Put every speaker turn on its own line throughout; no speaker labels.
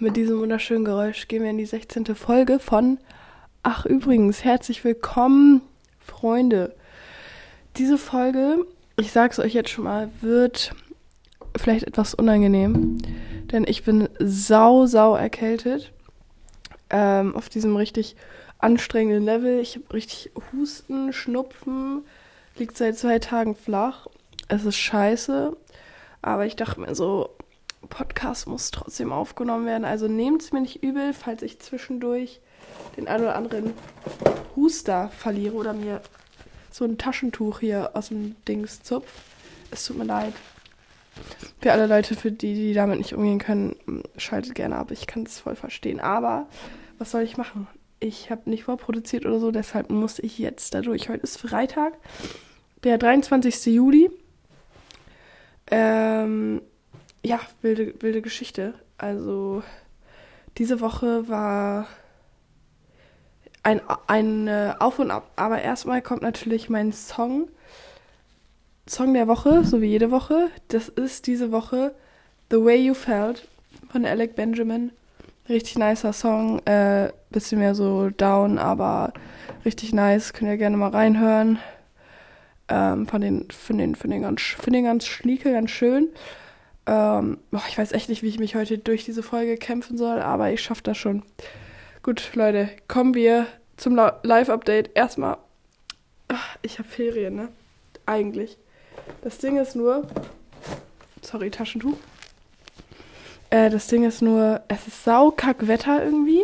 mit diesem wunderschönen Geräusch gehen wir in die 16. Folge von Ach übrigens, herzlich willkommen, Freunde. Diese Folge, ich sag's euch jetzt schon mal, wird vielleicht etwas unangenehm, denn ich bin sau, sau erkältet. Ähm, auf diesem richtig anstrengenden Level. Ich habe richtig Husten, Schnupfen, liegt seit zwei Tagen flach. Es ist scheiße, aber ich dachte mir so, Podcast muss trotzdem aufgenommen werden. Also nehmt es mir nicht übel, falls ich zwischendurch den ein oder anderen Huster verliere oder mir so ein Taschentuch hier aus dem Dings zupf. Es tut mir leid. Für alle Leute, für die, die damit nicht umgehen können, schaltet gerne ab. Ich kann es voll verstehen. Aber was soll ich machen? Ich habe nicht vorproduziert oder so, deshalb muss ich jetzt dadurch. Heute ist Freitag, der 23. Juli. Ähm, ja, wilde, wilde Geschichte. Also, diese Woche war ein, ein äh, Auf und Ab. Aber erstmal kommt natürlich mein Song. Song der Woche, so wie jede Woche. Das ist diese Woche The Way You Felt von Alec Benjamin. Richtig nicer Song. Äh, bisschen mehr so down, aber richtig nice. Könnt ihr gerne mal reinhören. Ähm, von den, von den, von den ganz, von den ganz schnieke, ganz schön. Ähm, boah, ich weiß echt nicht, wie ich mich heute durch diese Folge kämpfen soll, aber ich schaffe das schon. Gut, Leute, kommen wir zum Live-Update. Erstmal, ach, ich habe Ferien, ne? Eigentlich. Das Ding ist nur, sorry, Taschentuch. Äh, das Ding ist nur, es ist saukack Wetter irgendwie.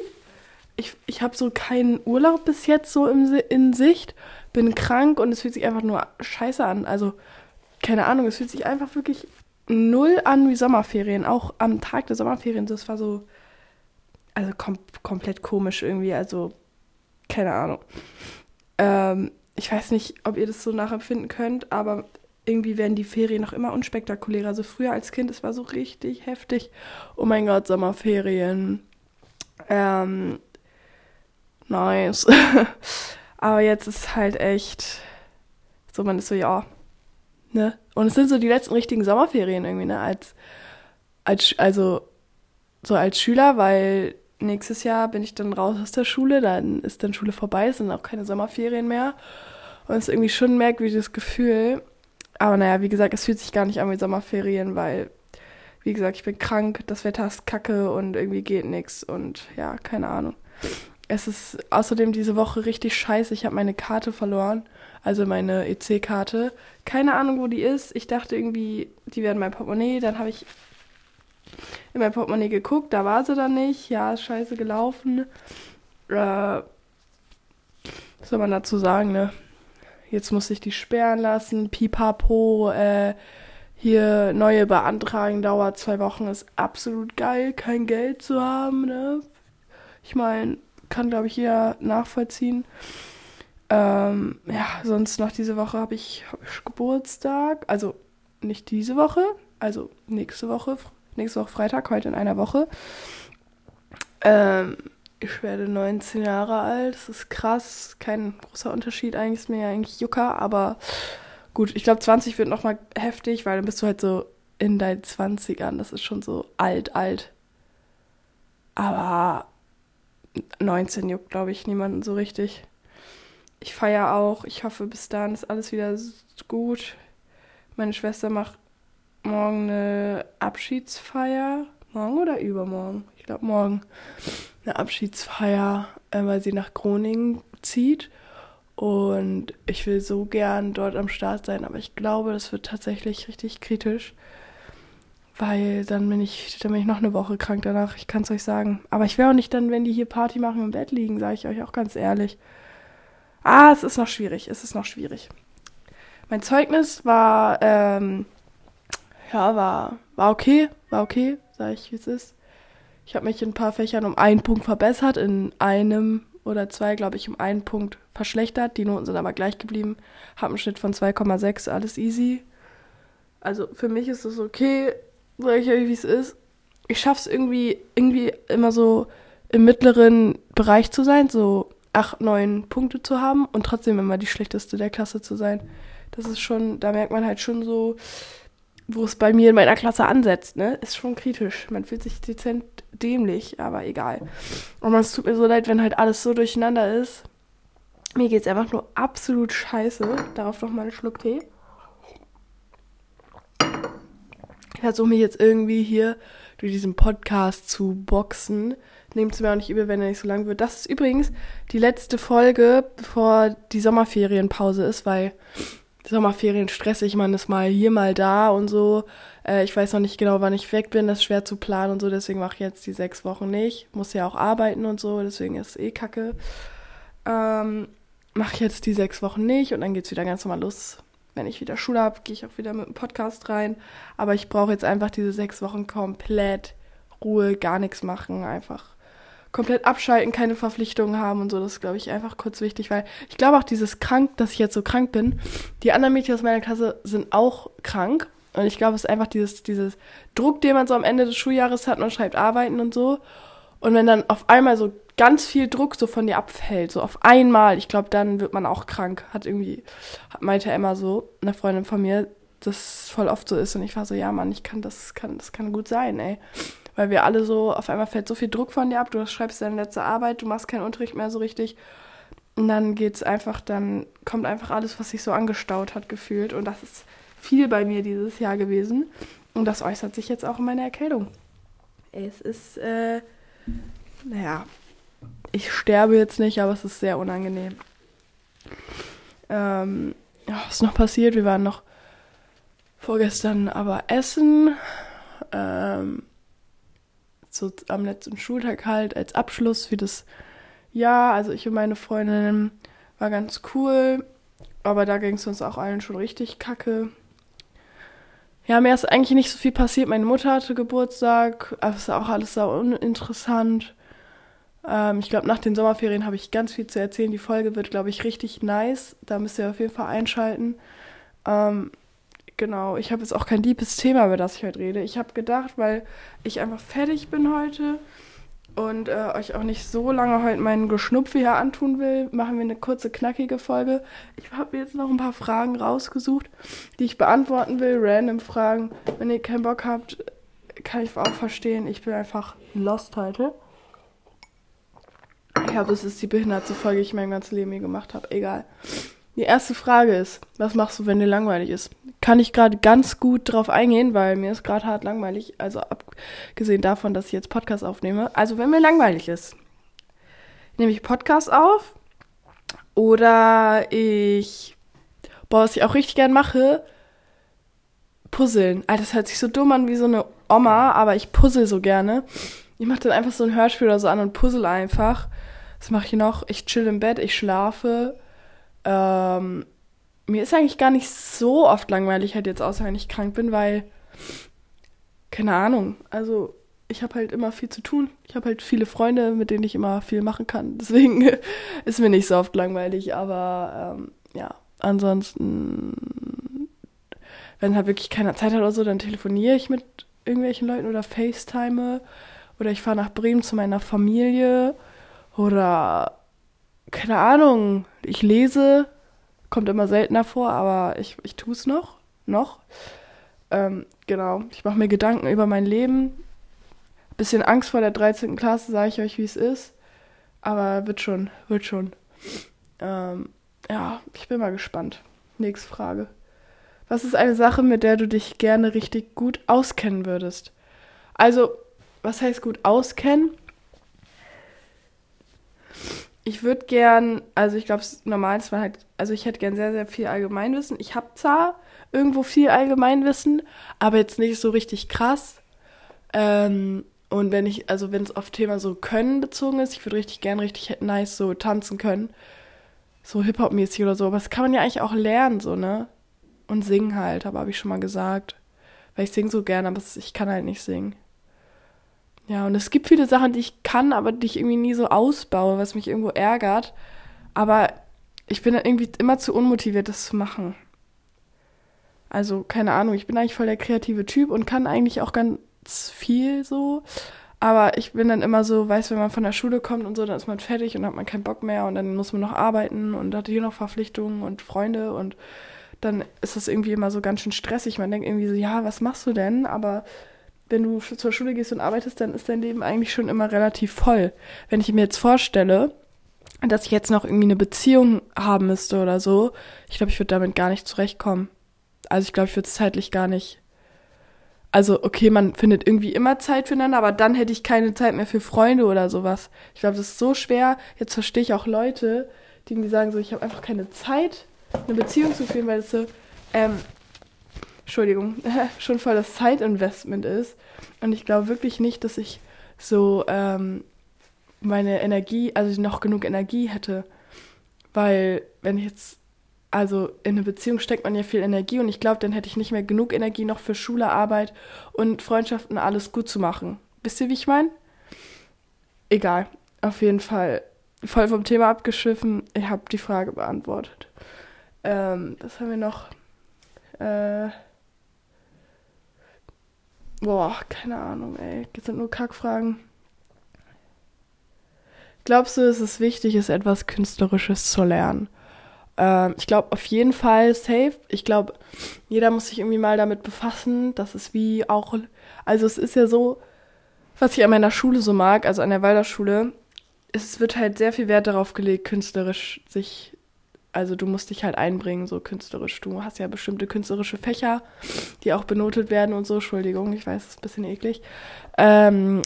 Ich, ich habe so keinen Urlaub bis jetzt so im, in Sicht bin krank und es fühlt sich einfach nur scheiße an. Also, keine Ahnung, es fühlt sich einfach wirklich null an wie Sommerferien. Auch am Tag der Sommerferien, das war so, also kom komplett komisch irgendwie. Also, keine Ahnung. Ähm, ich weiß nicht, ob ihr das so nachempfinden könnt, aber irgendwie werden die Ferien noch immer unspektakulärer. Also früher als Kind, es war so richtig heftig. Oh mein Gott, Sommerferien. Ähm, nice. Aber jetzt ist halt echt so, man ist so, ja, ne? Und es sind so die letzten richtigen Sommerferien irgendwie, ne? Als, als, also, so als Schüler, weil nächstes Jahr bin ich dann raus aus der Schule, dann ist dann Schule vorbei, es sind auch keine Sommerferien mehr. Und es ist irgendwie schon ein merkwürdiges Gefühl. Aber naja, wie gesagt, es fühlt sich gar nicht an wie Sommerferien, weil, wie gesagt, ich bin krank, das Wetter ist kacke und irgendwie geht nichts und ja, keine Ahnung. Es ist außerdem diese Woche richtig scheiße. Ich habe meine Karte verloren, also meine EC-Karte. Keine Ahnung, wo die ist. Ich dachte irgendwie, die wäre in meinem Portemonnaie. Dann habe ich in mein Portemonnaie geguckt, da war sie dann nicht. Ja, ist scheiße gelaufen. Äh, was soll man dazu sagen, ne? Jetzt muss ich die sperren lassen. Pipapo, äh, hier neue beantragen dauert zwei Wochen, ist absolut geil, kein Geld zu haben, ne? Ich meine, kann, glaube ich, jeder nachvollziehen. Ähm, ja, sonst noch diese Woche habe ich, hab ich Geburtstag. Also nicht diese Woche, also nächste Woche, nächste Woche Freitag, heute in einer Woche. Ähm, ich werde 19 Jahre alt, das ist krass, kein großer Unterschied, eigentlich ist mir ja eigentlich Jucker, aber gut, ich glaube 20 wird nochmal heftig, weil dann bist du halt so in deinen 20ern, das ist schon so alt, alt. Aber 19 juckt, glaube ich, niemanden so richtig. Ich feiere auch. Ich hoffe, bis dahin ist alles wieder gut. Meine Schwester macht morgen eine Abschiedsfeier. Morgen oder übermorgen? Ich glaube morgen. Eine Abschiedsfeier, äh, weil sie nach Groningen zieht. Und ich will so gern dort am Start sein, aber ich glaube, das wird tatsächlich richtig kritisch. Weil dann bin ich, dann bin ich noch eine Woche krank danach, ich kann es euch sagen. Aber ich wäre auch nicht dann, wenn die hier Party machen im Bett liegen, sage ich euch auch ganz ehrlich. Ah, es ist noch schwierig, es ist noch schwierig. Mein Zeugnis war, ähm, ja, war, war okay, war okay, sage ich, wie es ist. Ich habe mich in ein paar Fächern um einen Punkt verbessert, in einem oder zwei, glaube ich, um einen Punkt verschlechtert. Die Noten sind aber gleich geblieben. Habe einen Schnitt von 2,6, alles easy. Also für mich ist es okay sag ich euch, wie es ist. Ich schaff's irgendwie, irgendwie immer so im mittleren Bereich zu sein, so acht, neun Punkte zu haben und trotzdem immer die schlechteste der Klasse zu sein. Das ist schon, da merkt man halt schon so, wo es bei mir in meiner Klasse ansetzt, ne? Ist schon kritisch. Man fühlt sich dezent dämlich, aber egal. Und es tut mir so leid, wenn halt alles so durcheinander ist. Mir geht's einfach nur absolut scheiße. Darauf noch mal einen Schluck Tee. Ich versuche mich jetzt irgendwie hier durch diesen Podcast zu boxen. Nehmt es mir auch nicht übel, wenn er nicht so lang wird. Das ist übrigens die letzte Folge, bevor die Sommerferienpause ist, weil Sommerferien stressig, man ist mal hier, mal da und so. Äh, ich weiß noch nicht genau, wann ich weg bin, das ist schwer zu planen und so, deswegen mache ich jetzt die sechs Wochen nicht. Muss ja auch arbeiten und so, deswegen ist es eh kacke. Ähm, mache ich jetzt die sechs Wochen nicht und dann geht's wieder ganz normal los. Wenn ich wieder Schule habe, gehe ich auch wieder mit dem Podcast rein. Aber ich brauche jetzt einfach diese sechs Wochen komplett Ruhe, gar nichts machen, einfach komplett abschalten, keine Verpflichtungen haben und so. Das ist, glaube ich, einfach kurz wichtig, weil ich glaube auch dieses krank, dass ich jetzt so krank bin. Die anderen Mädchen aus meiner Klasse sind auch krank. Und ich glaube, es ist einfach dieses, dieses Druck, den man so am Ende des Schuljahres hat, man schreibt Arbeiten und so. Und wenn dann auf einmal so ganz viel Druck so von dir abfällt, so auf einmal, ich glaube, dann wird man auch krank. Hat irgendwie, meinte Emma so, eine Freundin von mir, das voll oft so ist. Und ich war so, ja, Mann, ich kann, das kann, das kann gut sein, ey weil wir alle so, auf einmal fällt so viel Druck von dir ab, du schreibst deine letzte Arbeit, du machst keinen Unterricht mehr so richtig. Und dann geht's einfach, dann kommt einfach alles, was sich so angestaut hat, gefühlt. Und das ist viel bei mir dieses Jahr gewesen. Und das äußert sich jetzt auch in meiner Erkältung. Es ist, äh, naja, ich sterbe jetzt nicht, aber es ist sehr unangenehm. Ähm, ja, was ist noch passiert? Wir waren noch vorgestern aber essen. Ähm, so am letzten Schultag halt als Abschluss für das Jahr. Also ich und meine Freundin war ganz cool, aber da ging es uns auch allen schon richtig kacke. Ja, mir ist eigentlich nicht so viel passiert. Meine Mutter hatte Geburtstag, aber es ist auch alles sehr uninteressant. Ähm, ich glaube, nach den Sommerferien habe ich ganz viel zu erzählen. Die Folge wird, glaube ich, richtig nice. Da müsst ihr auf jeden Fall einschalten. Ähm, genau, ich habe jetzt auch kein liebes Thema, über das ich heute rede. Ich habe gedacht, weil ich einfach fertig bin heute und äh, euch auch nicht so lange heute meinen Geschnupfe hier antun will, machen wir eine kurze, knackige Folge. Ich habe mir jetzt noch ein paar Fragen rausgesucht, die ich beantworten will. Random Fragen. Wenn ihr keinen Bock habt, kann ich auch verstehen. Ich bin einfach lost heute. Ich glaube, das ist die behinderte Folge, die ich mein ganzes Leben hier gemacht habe. Egal. Die erste Frage ist, was machst du, wenn dir langweilig ist? Kann ich gerade ganz gut drauf eingehen, weil mir ist gerade hart langweilig, also abgesehen davon, dass ich jetzt Podcast aufnehme. Also wenn mir langweilig ist, nehme ich Podcast auf oder ich, boah, was ich auch richtig gern mache, puzzeln. Alter, das hört sich so dumm an wie so eine Oma, aber ich puzzle so gerne. Ich mache dann einfach so ein Hörspiel oder so an und puzzle einfach. Das mache ich noch. Ich chill im Bett, ich schlafe ähm, mir ist eigentlich gar nicht so oft langweilig, halt jetzt außer wenn ich krank bin, weil, keine Ahnung, also ich habe halt immer viel zu tun. Ich habe halt viele Freunde, mit denen ich immer viel machen kann. Deswegen ist mir nicht so oft langweilig, aber ähm, ja, ansonsten, wenn halt wirklich keiner Zeit hat oder so, dann telefoniere ich mit irgendwelchen Leuten oder FaceTime oder ich fahre nach Bremen zu meiner Familie oder keine Ahnung, ich lese, kommt immer seltener vor, aber ich, ich tue es noch. Noch. Ähm, genau. Ich mache mir Gedanken über mein Leben. Bisschen Angst vor der 13. Klasse, sage ich euch, wie es ist. Aber wird schon, wird schon. Ähm, ja, ich bin mal gespannt. Nächste Frage. Was ist eine Sache, mit der du dich gerne richtig gut auskennen würdest? Also, was heißt gut auskennen? Ich würde gern, also ich glaube, normal ist man halt, also ich hätte gern sehr, sehr viel Allgemeinwissen. Ich habe zwar irgendwo viel Allgemeinwissen, aber jetzt nicht so richtig krass. Ähm, und wenn ich, also wenn es auf Thema so Können bezogen ist, ich würde richtig gern richtig nice so tanzen können. So Hip-Hop-mäßig oder so. Aber das kann man ja eigentlich auch lernen, so, ne? Und singen halt, aber habe ich schon mal gesagt. Weil ich singe so gern, aber ich kann halt nicht singen. Ja, und es gibt viele Sachen, die ich kann, aber die ich irgendwie nie so ausbaue, was mich irgendwo ärgert. Aber ich bin dann irgendwie immer zu unmotiviert, das zu machen. Also, keine Ahnung, ich bin eigentlich voll der kreative Typ und kann eigentlich auch ganz viel so. Aber ich bin dann immer so, weiß, wenn man von der Schule kommt und so, dann ist man fertig und hat man keinen Bock mehr und dann muss man noch arbeiten und hat hier noch Verpflichtungen und Freunde und dann ist das irgendwie immer so ganz schön stressig. Man denkt irgendwie so, ja, was machst du denn? Aber wenn du zur Schule gehst und arbeitest, dann ist dein Leben eigentlich schon immer relativ voll. Wenn ich mir jetzt vorstelle, dass ich jetzt noch irgendwie eine Beziehung haben müsste oder so, ich glaube, ich würde damit gar nicht zurechtkommen. Also ich glaube, ich würde es zeitlich gar nicht. Also, okay, man findet irgendwie immer Zeit füreinander, aber dann hätte ich keine Zeit mehr für Freunde oder sowas. Ich glaube, das ist so schwer. Jetzt verstehe ich auch Leute, die irgendwie sagen so, ich habe einfach keine Zeit, eine Beziehung zu führen, weil es so, ähm, Entschuldigung, schon voll das Zeitinvestment ist. Und ich glaube wirklich nicht, dass ich so ähm, meine Energie, also noch genug Energie hätte. Weil, wenn ich jetzt, also in eine Beziehung steckt man ja viel Energie und ich glaube, dann hätte ich nicht mehr genug Energie noch für Schule, Arbeit und Freundschaften alles gut zu machen. Wisst ihr, wie ich meine? Egal, auf jeden Fall voll vom Thema abgeschiffen. Ich habe die Frage beantwortet. Ähm, was haben wir noch? Äh, boah, keine Ahnung, ey. Das sind nur Kackfragen. Glaubst du, es ist wichtig, ist etwas Künstlerisches zu lernen? Ähm, ich glaube auf jeden Fall safe. Ich glaube, jeder muss sich irgendwie mal damit befassen. Das ist wie auch, also es ist ja so, was ich an meiner Schule so mag, also an der Walderschule, es wird halt sehr viel Wert darauf gelegt, künstlerisch sich, also du musst dich halt einbringen, so künstlerisch. Du hast ja bestimmte künstlerische Fächer, die auch benotet werden und so. Entschuldigung, ich weiß, das ist ein bisschen eklig. Ähm,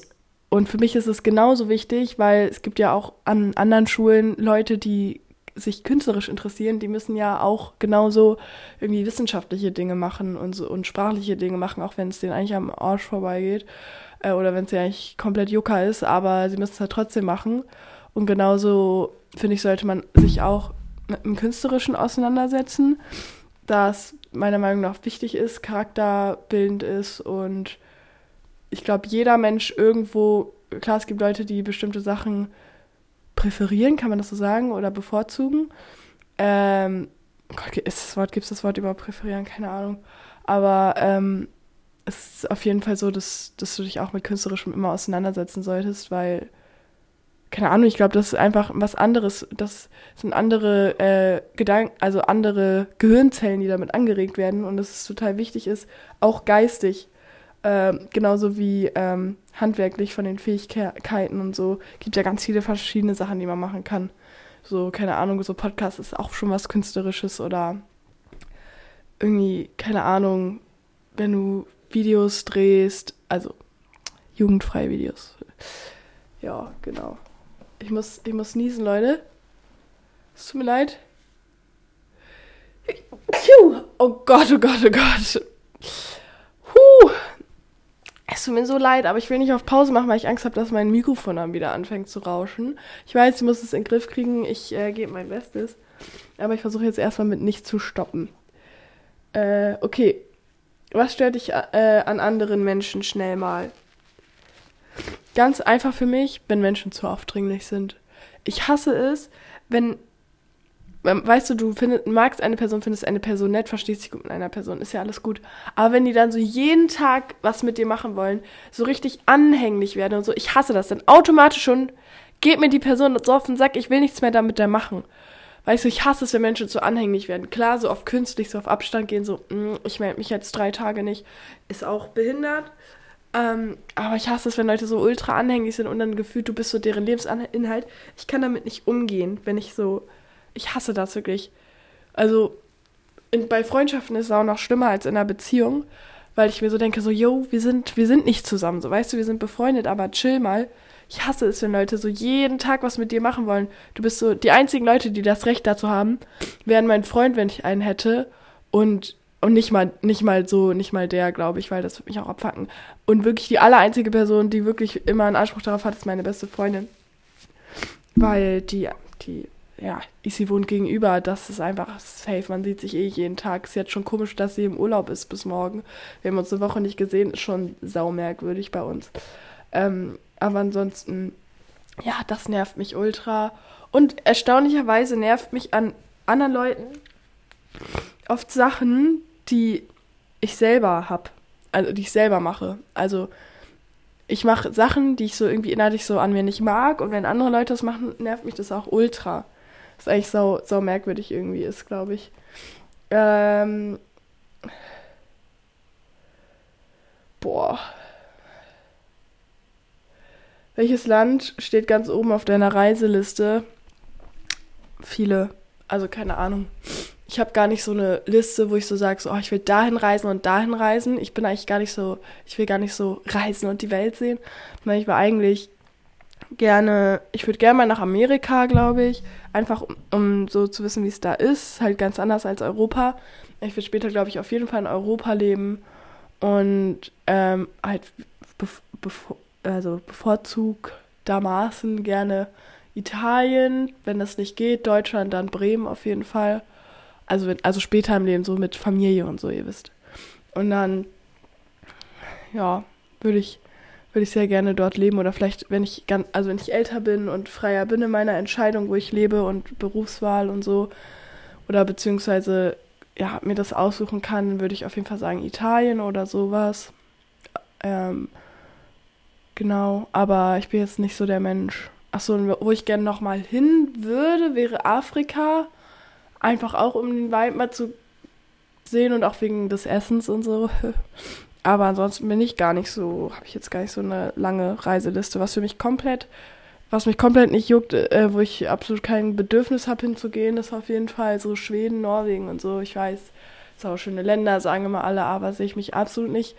und für mich ist es genauso wichtig, weil es gibt ja auch an anderen Schulen Leute, die sich künstlerisch interessieren, die müssen ja auch genauso irgendwie wissenschaftliche Dinge machen und, so, und sprachliche Dinge machen, auch wenn es denen eigentlich am Arsch vorbeigeht äh, oder wenn es ja eigentlich komplett Jucker ist, aber sie müssen es halt trotzdem machen. Und genauso, finde ich, sollte man sich auch mit dem Künstlerischen auseinandersetzen, das meiner Meinung nach wichtig ist, charakterbildend ist und ich glaube, jeder Mensch irgendwo, klar, es gibt Leute, die bestimmte Sachen präferieren, kann man das so sagen, oder bevorzugen. Ähm, Gott, ist das Wort, gibt es das Wort über präferieren? Keine Ahnung. Aber ähm, es ist auf jeden Fall so, dass, dass du dich auch mit Künstlerischem immer auseinandersetzen solltest, weil, keine Ahnung, ich glaube, das ist einfach was anderes. Das sind andere äh, Gedanken, also andere Gehirnzellen, die damit angeregt werden und dass es total wichtig ist, auch geistig ähm, genauso wie ähm, handwerklich von den Fähigkeiten und so. Gibt ja ganz viele verschiedene Sachen, die man machen kann. So, keine Ahnung, so Podcast ist auch schon was Künstlerisches oder irgendwie, keine Ahnung, wenn du Videos drehst, also jugendfreie Videos. Ja, genau. Ich muss, ich muss niesen, Leute. Es tut mir leid. Oh Gott, oh Gott, oh Gott. Huh. Es tut mir so leid, aber ich will nicht auf Pause machen, weil ich Angst habe, dass mein Mikrofon dann wieder anfängt zu rauschen. Ich weiß, ich muss es in den Griff kriegen. Ich äh, gebe mein Bestes. Aber ich versuche jetzt erstmal mit nicht zu stoppen. Äh, okay. Was stört dich äh, an anderen Menschen schnell mal? Ganz einfach für mich, wenn Menschen zu aufdringlich sind. Ich hasse es, wenn weißt du, du findest, magst eine Person, findest eine Person nett, verstehst dich gut mit einer Person, ist ja alles gut. Aber wenn die dann so jeden Tag was mit dir machen wollen, so richtig anhänglich werden und so, ich hasse das, dann automatisch schon geht mir die Person so auf den Sack, ich will nichts mehr damit der machen. Weißt du, ich hasse es, wenn Menschen so anhänglich werden. Klar, so auf künstlich, so auf Abstand gehen, so, mh, mm, ich melde mich jetzt drei Tage nicht, ist auch behindert. Ähm, aber ich hasse es, wenn Leute so ultra anhänglich sind und dann gefühlt, du bist so deren Lebensinhalt. Ich kann damit nicht umgehen, wenn ich so ich hasse das wirklich. Also in, bei Freundschaften ist es auch noch schlimmer als in einer Beziehung, weil ich mir so denke, so, yo, wir sind, wir sind nicht zusammen, so, weißt du, wir sind befreundet, aber chill mal. Ich hasse es, wenn Leute so jeden Tag was mit dir machen wollen. Du bist so, die einzigen Leute, die das Recht dazu haben, wären mein Freund, wenn ich einen hätte. Und, und nicht mal, nicht mal so, nicht mal der, glaube ich, weil das würde mich auch abfacken. Und wirklich die allereinzige Person, die wirklich immer einen Anspruch darauf hat, ist meine beste Freundin. Weil die, die ja, sie wohnt gegenüber, das ist einfach safe. Man sieht sich eh jeden Tag. Ist jetzt schon komisch, dass sie im Urlaub ist bis morgen. Wir haben uns eine Woche nicht gesehen, ist schon saumerkwürdig bei uns. Ähm, aber ansonsten, ja, das nervt mich ultra. Und erstaunlicherweise nervt mich an anderen Leuten oft Sachen, die ich selber hab. Also die ich selber mache. Also ich mache Sachen, die ich so irgendwie innerlich so an mir nicht mag. Und wenn andere Leute das machen, nervt mich das auch ultra. Was eigentlich so, so merkwürdig irgendwie ist, glaube ich. Ähm, boah. Welches Land steht ganz oben auf deiner Reiseliste? Viele. Also keine Ahnung. Ich habe gar nicht so eine Liste, wo ich so sage, so, oh, ich will dahin reisen und dahin reisen. Ich bin eigentlich gar nicht so, ich will gar nicht so reisen und die Welt sehen. Ich war eigentlich gerne, ich würde gerne mal nach Amerika, glaube ich. Einfach um, um, so zu wissen, wie es da ist. Halt ganz anders als Europa. Ich würde später, glaube ich, auf jeden Fall in Europa leben. Und ähm, halt bev bev also bevorzugtermaßen gerne Italien. Wenn das nicht geht, Deutschland, dann Bremen auf jeden Fall. Also, also später im Leben, so mit Familie und so, ihr wisst. Und dann, ja, würde ich würde ich sehr gerne dort leben oder vielleicht, wenn ich ganz, also wenn ich älter bin und freier bin in meiner Entscheidung, wo ich lebe und Berufswahl und so, oder beziehungsweise ja, mir das aussuchen kann, würde ich auf jeden Fall sagen Italien oder sowas. Ähm, genau, aber ich bin jetzt nicht so der Mensch. Achso, wo ich gerne nochmal hin würde, wäre Afrika. Einfach auch, um den Vibe mal zu sehen und auch wegen des Essens und so. Aber ansonsten bin ich gar nicht so, habe ich jetzt gar nicht so eine lange Reiseliste, was für mich komplett, was mich komplett nicht juckt, äh, wo ich absolut kein Bedürfnis habe hinzugehen, ist auf jeden Fall so Schweden, Norwegen und so. Ich weiß, es sind auch schöne Länder, sagen immer alle, aber sehe ich mich absolut nicht.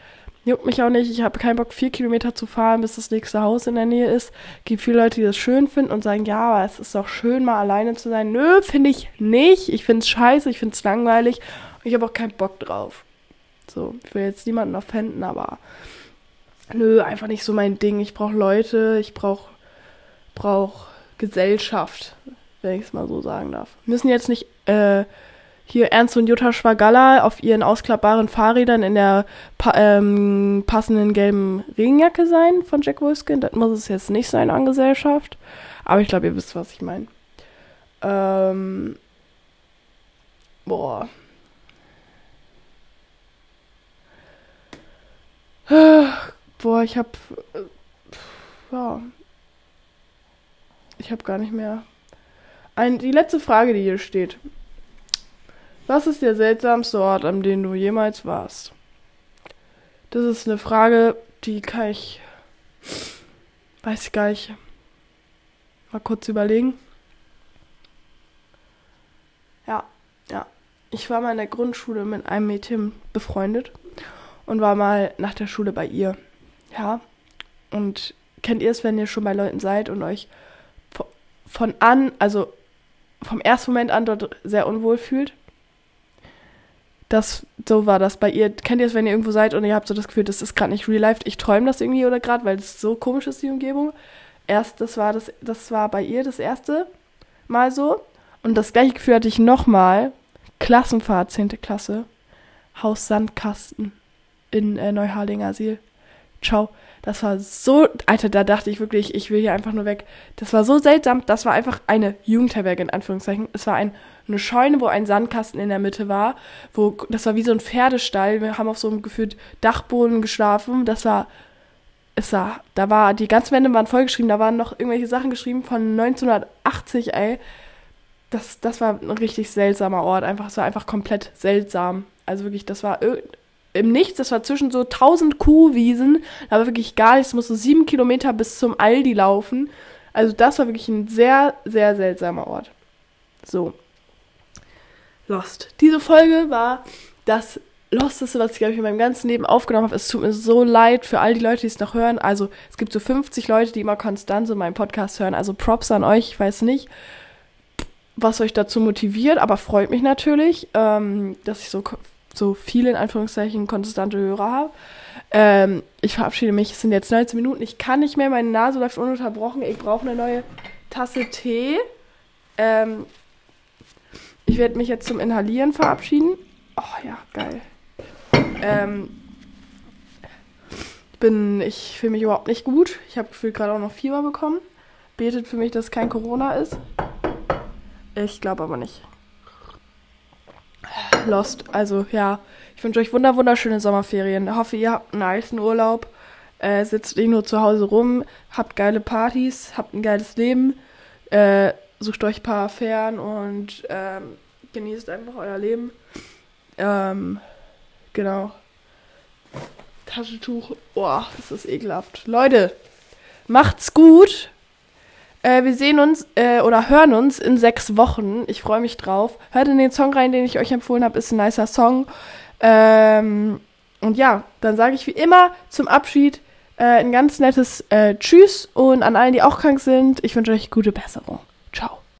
Juckt mich auch nicht. Ich habe keinen Bock, vier Kilometer zu fahren, bis das nächste Haus in der Nähe ist. Gibt viele Leute, die das schön finden und sagen, ja, aber es ist doch schön, mal alleine zu sein. Nö, finde ich nicht. Ich finde es scheiße, ich finde es langweilig und ich habe auch keinen Bock drauf. So, ich will jetzt niemanden offenden, aber nö, einfach nicht so mein Ding. Ich brauche Leute, ich brauche brauch Gesellschaft, wenn ich es mal so sagen darf. Müssen jetzt nicht äh, hier Ernst und Jutta Schwagalla auf ihren ausklappbaren Fahrrädern in der pa ähm, passenden gelben Regenjacke sein von Jack Wolfskin. Das muss es jetzt nicht sein an Gesellschaft. Aber ich glaube, ihr wisst, was ich meine. Ähm, boah. Boah, ich hab. Äh, ja. Ich hab gar nicht mehr. Ein, die letzte Frage, die hier steht. Was ist der seltsamste Ort, an dem du jemals warst? Das ist eine Frage, die kann ich. Weiß ich gar nicht. Mal kurz überlegen. Ja, ja. Ich war mal in der Grundschule mit einem Mädchen befreundet und war mal nach der Schule bei ihr. Ja. Und kennt ihr es, wenn ihr schon bei Leuten seid und euch von an, also vom ersten Moment an dort sehr unwohl fühlt? Das, so war das bei ihr. Kennt ihr es, wenn ihr irgendwo seid und ihr habt so das Gefühl, das ist gerade nicht real life, ich träume das irgendwie oder gerade, weil es so komisch ist, die Umgebung. Erst, das war das, das war bei ihr das erste Mal so. Und das gleiche Gefühl hatte ich nochmal. Klassenfahrt, 10. Klasse. Haus Sandkasten in äh, Neuharling Asyl. Ciao. Das war so, Alter, da dachte ich wirklich, ich will hier einfach nur weg. Das war so seltsam. Das war einfach eine Jugendherberge in Anführungszeichen. Es war ein, eine Scheune, wo ein Sandkasten in der Mitte war. Wo, das war wie so ein Pferdestall. Wir haben auf so einem gefühlt Dachboden geschlafen. Das war, es war, da war, die ganzen Wände waren vollgeschrieben. Da waren noch irgendwelche Sachen geschrieben von 1980, ey. Das, das war ein richtig seltsamer Ort. Einfach, es war einfach komplett seltsam. Also wirklich, das war im Nichts, das war zwischen so 1000 Kuhwiesen, da war wirklich gar nichts, musste sieben Kilometer bis zum Aldi laufen. Also das war wirklich ein sehr, sehr seltsamer Ort. So. Lost. Diese Folge war das Losteste, was ich, glaube ich, in meinem ganzen Leben aufgenommen habe. Es tut mir so leid für all die Leute, die es noch hören. Also es gibt so 50 Leute, die immer konstant so meinen Podcast hören. Also Props an euch. Ich weiß nicht, was euch dazu motiviert, aber freut mich natürlich, ähm, dass ich so so viele in Anführungszeichen konstante Hörer habe. Ähm, ich verabschiede mich, es sind jetzt 19 Minuten, ich kann nicht mehr, meine Nase läuft ununterbrochen, ich brauche eine neue Tasse Tee. Ähm, ich werde mich jetzt zum Inhalieren verabschieden. Oh ja, geil. Ähm, bin, ich fühle mich überhaupt nicht gut. Ich habe gefühlt gerade auch noch Fieber bekommen. Betet für mich, dass kein Corona ist. Ich glaube aber nicht. Lost. Also ja, ich wünsche euch wunder wunderschöne Sommerferien. Ich hoffe, ihr habt einen nice Urlaub. Äh, sitzt nicht nur zu Hause rum, habt geile Partys, habt ein geiles Leben, äh, sucht euch ein paar Affären und ähm, genießt einfach euer Leben. Ähm, genau. Taschentuch. Boah, das ist ekelhaft. Leute, macht's gut. Äh, wir sehen uns äh, oder hören uns in sechs Wochen. Ich freue mich drauf. Hört in den Song rein, den ich euch empfohlen habe. Ist ein nicer Song. Ähm, und ja, dann sage ich wie immer zum Abschied äh, ein ganz nettes äh, Tschüss und an allen, die auch krank sind, ich wünsche euch gute Besserung. Ciao.